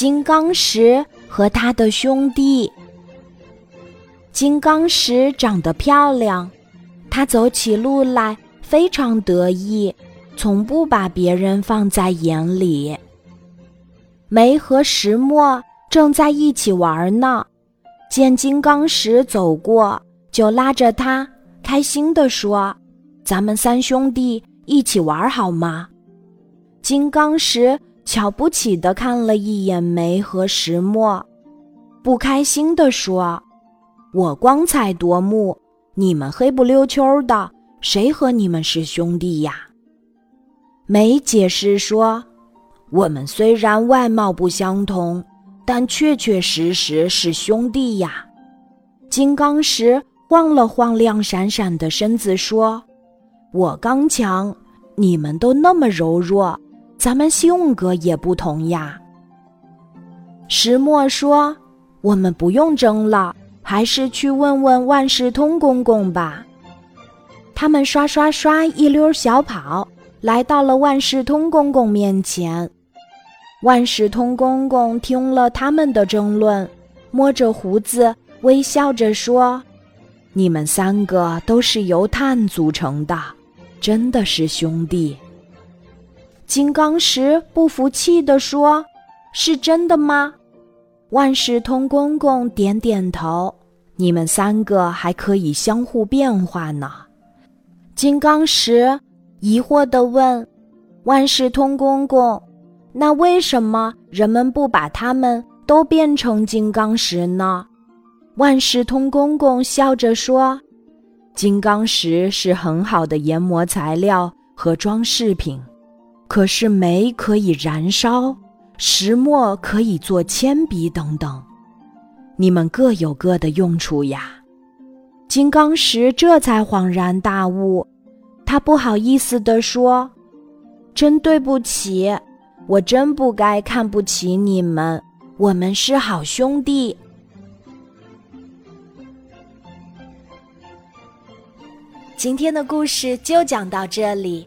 金刚石和他的兄弟。金刚石长得漂亮，他走起路来非常得意，从不把别人放在眼里。梅和石墨正在一起玩呢，见金刚石走过，就拉着他，开心地说：“咱们三兄弟一起玩好吗？”金刚石。瞧不起的看了一眼梅和石墨，不开心地说：“我光彩夺目，你们黑不溜秋的，谁和你们是兄弟呀？”梅解释说：“我们虽然外貌不相同，但确确实实是兄弟呀。”金刚石晃了晃亮闪闪的身子说：“我刚强，你们都那么柔弱。”咱们性格也不同呀。石墨说：“我们不用争了，还是去问问万事通公公吧。”他们刷刷刷一溜小跑，来到了万事通公公面前。万事通公公听了他们的争论，摸着胡子，微笑着说：“你们三个都是由碳组成的，真的是兄弟。”金刚石不服气地说：“是真的吗？”万事通公公点点头：“你们三个还可以相互变化呢。”金刚石疑惑地问：“万事通公公，那为什么人们不把它们都变成金刚石呢？”万事通公公笑着说：“金刚石是很好的研磨材料和装饰品。”可是煤可以燃烧，石墨可以做铅笔等等，你们各有各的用处呀。金刚石这才恍然大悟，他不好意思地说：“真对不起，我真不该看不起你们，我们是好兄弟。”今天的故事就讲到这里。